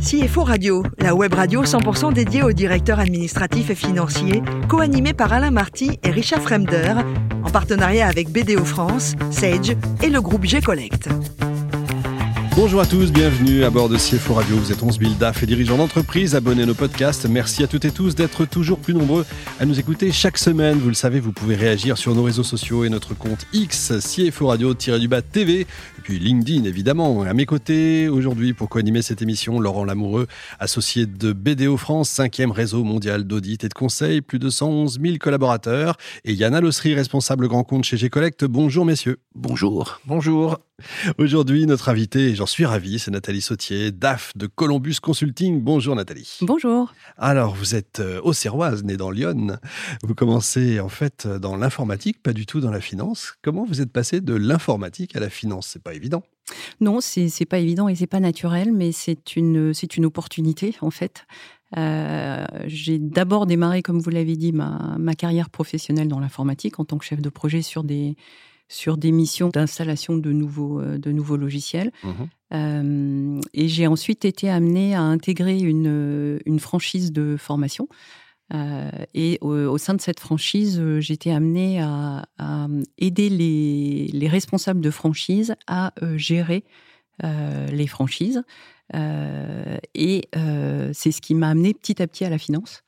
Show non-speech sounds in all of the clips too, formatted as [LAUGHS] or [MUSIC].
CFO Radio, la web radio 100% dédiée aux directeurs administratifs et financiers, co-animée par Alain Marty et Richard Fremder, en partenariat avec BDO France, Sage et le groupe G-Collect. Bonjour à tous, bienvenue à bord de CFO Radio. Vous êtes 11 000 DAF et dirigeants d'entreprise. Abonnez à nos podcasts. Merci à toutes et tous d'être toujours plus nombreux à nous écouter chaque semaine. Vous le savez, vous pouvez réagir sur nos réseaux sociaux et notre compte X, CFO Radio-du-bas TV, et puis LinkedIn évidemment. À mes côtés aujourd'hui pour co-animer cette émission, Laurent Lamoureux, associé de BDO France, cinquième réseau mondial d'audit et de conseil, plus de 111 000 collaborateurs, et Yann Alossery, responsable grand compte chez G-Collect. Bonjour messieurs. Bonjour. Bonjour. Aujourd'hui, notre invité, j'en suis ravi, c'est Nathalie Sautier, DAF de Columbus Consulting. Bonjour Nathalie. Bonjour. Alors, vous êtes euh, auxerroise, née dans Lyon. Vous commencez en fait dans l'informatique, pas du tout dans la finance. Comment vous êtes passé de l'informatique à la finance? C'est pas évident. Non, c'est pas évident et c'est pas naturel, mais c'est une, une opportunité en fait. Euh, j'ai d'abord démarré, comme vous l'avez dit, ma, ma carrière professionnelle dans l'informatique en tant que chef de projet sur des, sur des missions d'installation de nouveaux, euh, de nouveaux logiciels. Mmh euh, et j'ai ensuite été amenée à intégrer une, une franchise de formation. Euh, et au, sein de cette franchise, j'étais amenée à, aider les, les, responsables de franchise à gérer les franchises. et c'est ce qui m'a amené petit à petit à la finance.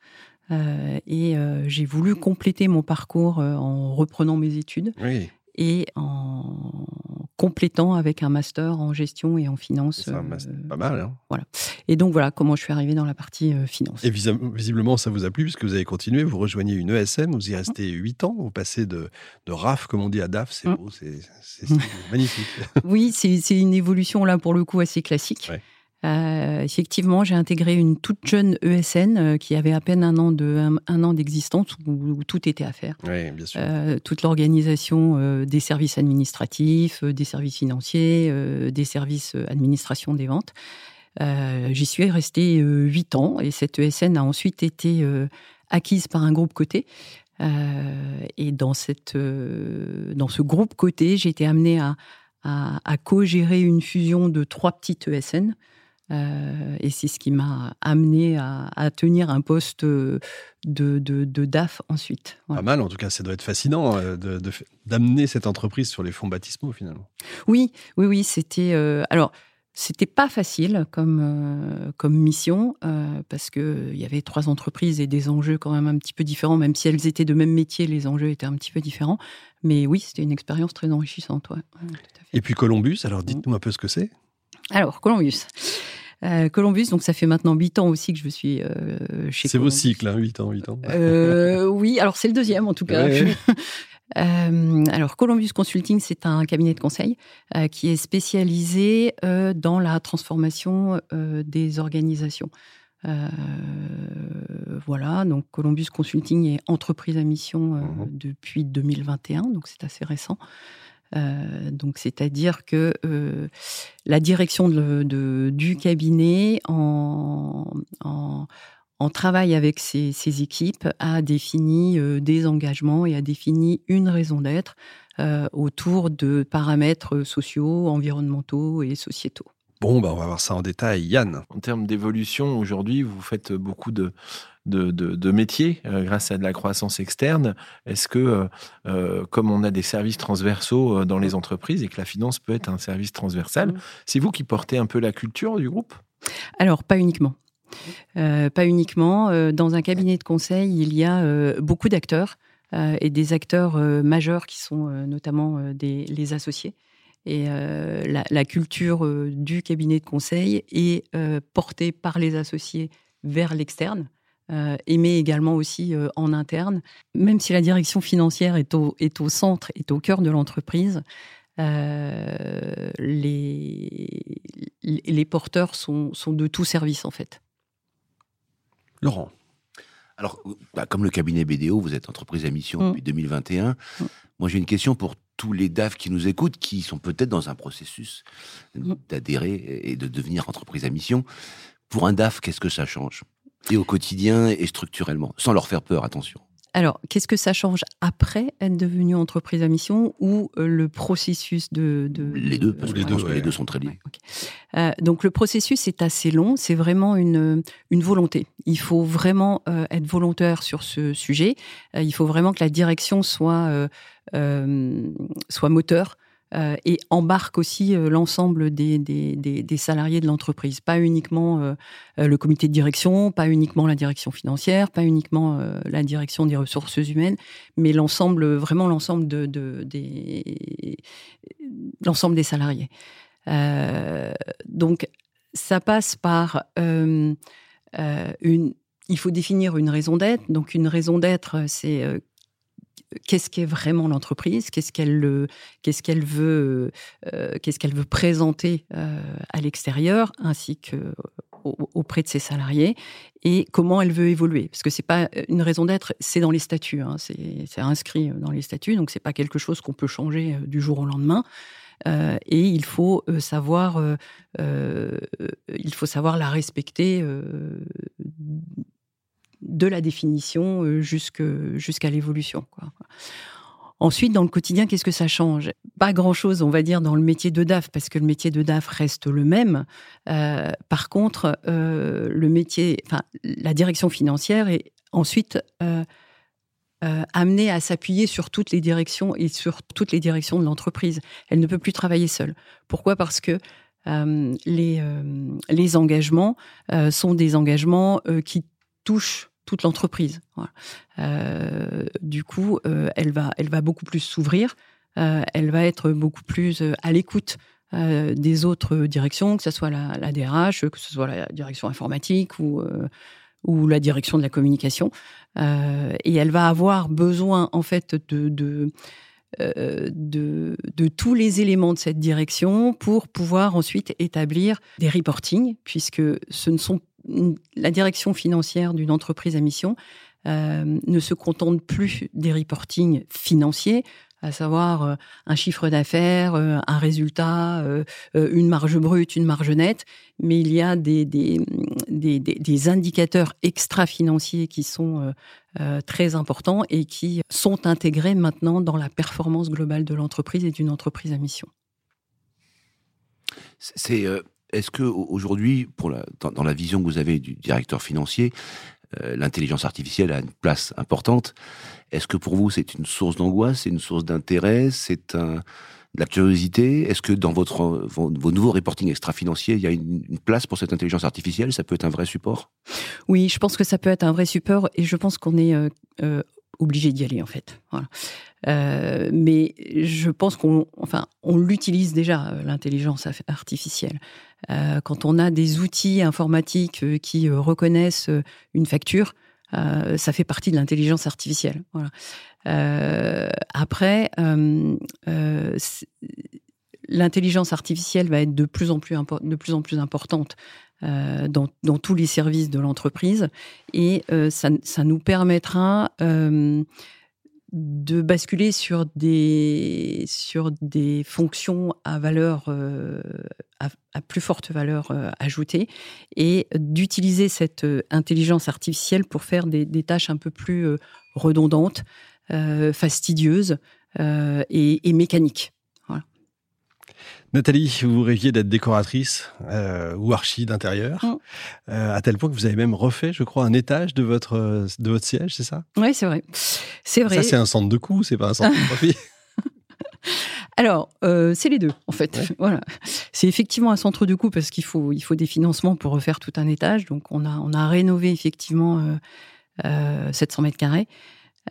et j'ai voulu compléter mon parcours en reprenant mes études. Oui et en complétant avec un master en gestion et en finance. C'est euh, pas mal. Hein voilà. Et donc voilà comment je suis arrivée dans la partie euh, finance. Et visiblement, ça vous a plu puisque vous avez continué, vous rejoignez une ESM, vous y restez 8 ans, vous passez de, de RAF, comme on dit, à DAF, c'est mm. beau, c'est [LAUGHS] magnifique. oui, c'est une évolution là pour le coup assez classique. Ouais. Euh, effectivement, j'ai intégré une toute jeune ESN euh, qui avait à peine un an de un, an d'existence où, tout était à faire. Oui, bien sûr. Euh, toute l'organisation des services administratifs, des services financiers, des services administration des ventes. J'y suis restée huit ans et cette ESN a ensuite été acquise par un groupe côté. et dans cette dans ce groupe côté, j'ai été amenée à, à, à co-gérer une fusion de trois petites ESN. Euh, et c'est ce qui m'a amené à, tenir un poste de, de, DAF ensuite. Pas mal, en tout cas, ça doit être fascinant euh, d'amener cette entreprise sur les fonds baptismaux finalement. Oui, oui, oui, c'était. Euh, alors. C'était pas facile comme, comme mission parce qu'il y avait trois entreprises et des enjeux quand même un petit peu différents, même si elles étaient de même métier, les enjeux étaient un petit peu différents. Mais oui, c'était une expérience très enrichissante. Et puis Columbus, alors dites-nous un peu ce que c'est. Alors, Columbus. Euh, Columbus, donc ça fait maintenant 8 ans aussi que je suis euh, chez C'est vos cycles, hein, 8 ans, 8 ans. Euh, oui, alors c'est le deuxième en tout cas. [LAUGHS] alors Columbus Consulting, c'est un cabinet de conseil qui est spécialisé dans la transformation des organisations. voilà, donc Columbus Consulting est entreprise à mission mhm. depuis 2021, donc c'est assez récent. Euh, donc, c'est-à-dire que euh, la direction du cabinet, en, en, travail avec ses, ses, équipes, a défini euh, des engagements et a défini une raison d'être autour de paramètres sociaux, environnementaux et sociétaux. Bon, bah on va voir ça en détail. Yann. En termes d'évolution, aujourd'hui, vous faites beaucoup de, de, de, métiers euh, grâce à de la croissance externe. Est-ce que, euh, euh, comme on a des services transversaux dans les entreprises et que la finance peut être un service transversal, mmh. c'est vous qui portez un peu la culture du groupe? Alors, pas uniquement. pas uniquement. Dans un cabinet de conseil, il y a beaucoup d'acteurs et des acteurs majeurs qui sont notamment des, les associés. Et la, la, culture du cabinet de conseil est portée par les associés vers l'externe, euh, mais également aussi en interne. Même si la direction financière est au, est au centre, est au cœur de l'entreprise, les, les porteurs sont, sont de tout service en fait. Laurent. Alors, bah, comme le cabinet BDO, vous êtes entreprise à mission mmh. depuis 2021. Mmh. Moi, j'ai une question pour tous les DAF qui nous écoutent, qui sont peut-être dans un processus d'adhérer et de devenir entreprise à mission. Pour un DAF, qu'est-ce que ça change? Et au quotidien et structurellement, sans leur faire peur, attention. Alors, qu'est-ce que ça change après être devenu entreprise à mission ou euh, le processus de, Les deux, parce que les, deux, les deux sont très liés. Euh, donc, le processus est assez long. C'est vraiment une, une volonté. Il faut vraiment euh, être volontaire sur ce sujet. il faut vraiment que la direction soit, soit moteur euh, et embarque aussi euh, l'ensemble des, des, des, salariés de l'entreprise, pas uniquement euh, le comité de direction, pas uniquement la direction financière, pas uniquement la direction des ressources humaines, mais l'ensemble, vraiment l'ensemble de, de, des l'ensemble des salariés. donc ça passe par une il faut définir une raison d'être. Donc une raison d'être, c'est qu'est-ce qu'est vraiment l'entreprise, qu'est-ce qu'elle qu'est-ce qu'elle veut euh, qu'est-ce qu'elle veut présenter euh, à l'extérieur ainsi que auprès de ses salariés et comment elle veut évoluer. Parce que c'est pas une raison d'être c'est dans les statuts hein, c'est inscrit dans les statuts donc c'est pas quelque chose qu'on peut changer euh, du jour au lendemain. Et il faut savoir il faut savoir la respecter de la définition euh, jusqu'à l'évolution. Ensuite, dans le quotidien, qu'est-ce que ça change? Pas grand-chose, on va dire, dans le métier de DAF, parce que le métier de DAF reste le même. Euh, par contre, euh, le métier, enfin, la direction financière est ensuite amenée à s'appuyer sur toutes les directions et sur toutes les directions de l'entreprise. Elle ne peut plus travailler seule. Pourquoi? Parce que les, les engagements sont des engagements qui touchent toute l'entreprise. Euh, du coup, euh, elle, va, elle va beaucoup plus s'ouvrir, euh, elle va être beaucoup plus à l'écoute des autres directions, que ce soit la, DRH, que ce soit la direction informatique ou, la direction de la communication. et elle va avoir besoin, en fait, de, tous les éléments de cette direction pour pouvoir ensuite établir des reportings, puisque ce ne sont la direction financière d'une entreprise à mission euh, ne se contente plus des reportings financiers, à savoir euh, un chiffre d'affaires, euh, un résultat, une marge brute, une marge nette, mais il y a des, des, indicateurs extra-financiers qui sont très importants et qui sont intégrés maintenant dans la performance globale de l'entreprise et d'une entreprise à mission. C'est est-ce que aujourd'hui, dans, la vision que vous avez du directeur financier, euh, l'intelligence artificielle a une place importante. Est-ce que pour vous, c'est une source d'angoisse, c'est une source d'intérêt, c'est de la curiosité? Est-ce que dans vos, nouveaux reporting extra-financiers, il y a une, place pour cette intelligence artificielle? Ça peut être un vrai support? Oui, je pense que ça peut être un vrai support et je pense qu'on est euh, euh, obligé d'y aller en fait. Mais je pense qu'on enfin, on l'utilise déjà, l'intelligence artificielle. Euh, quand on a des outils informatiques euh, qui euh, reconnaissent une facture, ça fait partie de l'intelligence artificielle. après, l'intelligence artificielle va être de plus en plus, de plus, en plus importante dans, tous les services de l'entreprise et ça, nous permettra de basculer sur des, sur des fonctions à valeur, euh, à, plus forte valeur euh, ajoutée et d'utiliser cette euh, intelligence artificielle pour faire des, tâches un peu plus redondantes, fastidieuses et mécaniques. Nathalie, vous rêviez d'être décoratrice euh, ou archi d'intérieur, mm. euh, à tel point que vous avez même refait, je crois, un étage de votre, de votre siège, c'est ça? Oui, c'est vrai. C'est vrai. Ça, c'est un centre de coût, c'est pas un centre de profit. [LAUGHS] [LAUGHS] Alors, euh, c'est les deux, en fait. Voilà. C'est effectivement un centre de coût parce qu'il faut, il faut des financements pour refaire tout un étage. Donc, on a, on a rénové effectivement 700 mètres carrés.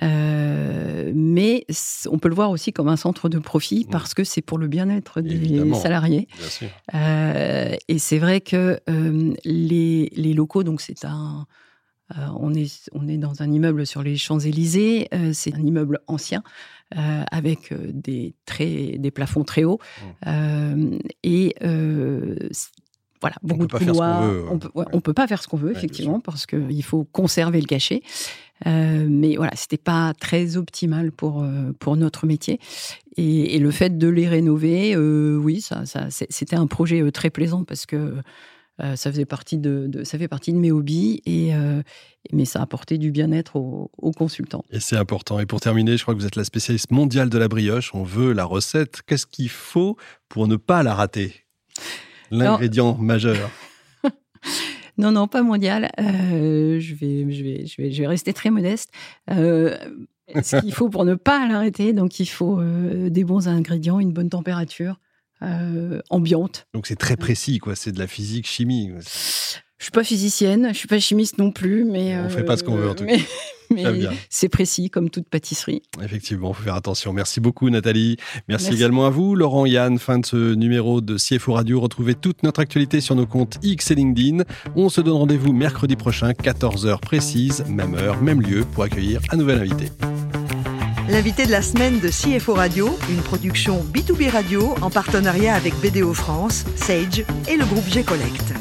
Euh, mais on peut le voir aussi comme un centre de profit parce que c'est pour le bien-être des salariés. Euh, et c'est vrai que euh, les, les, locaux, donc c'est un, on est on est dans un immeuble sur les Champs Élysées. c'est un immeuble ancien avec des très des plafonds très hauts mmh. et voilà, beaucoup de couloirs. On peut, on peut pas faire ce qu'on veut, effectivement, parce qu'il faut conserver le cachet. Euh, mais voilà, c'était pas très optimal pour euh, pour notre métier. Et, le fait de les rénover, euh, oui, ça, ça c'était un projet très plaisant parce que ça faisait partie de, ça fait partie de mes hobbies et mais ça a apporté du bien-être aux, consultants. Et c'est important. Et pour terminer, je crois que vous êtes la spécialiste mondiale de la brioche. On veut la recette. Qu'est-ce qu'il faut pour ne pas la rater? L'ingrédient majeur. Non, non, pas mondial. je, vais, je, vais, je, vais, je vais rester très modeste. Euh, ce qu'il [LAUGHS] faut pour ne pas l'arrêter. Donc, il faut euh, des bons ingrédients, une bonne température euh, ambiante. Donc, c'est très précis, quoi. C'est de la physique, chimie. Je suis pas physicienne, je suis pas chimiste non plus, mais on fait pas ce qu'on veut en tout cas. [LAUGHS] Mais c'est précis comme toute pâtisserie. Effectivement, il faut faire attention. Merci beaucoup Nathalie. Merci, également à vous, Laurent, Yann. Fin de ce numéro de CFO Radio. Retrouvez toute notre actualité sur nos comptes X et LinkedIn. On se donne rendez-vous mercredi prochain, 14h précise, même heure, même lieu, pour accueillir un nouvel invité. L'invité de la semaine de CFO Radio, une production B2B Radio en partenariat avec BDO France, Sage et le groupe G-Collect.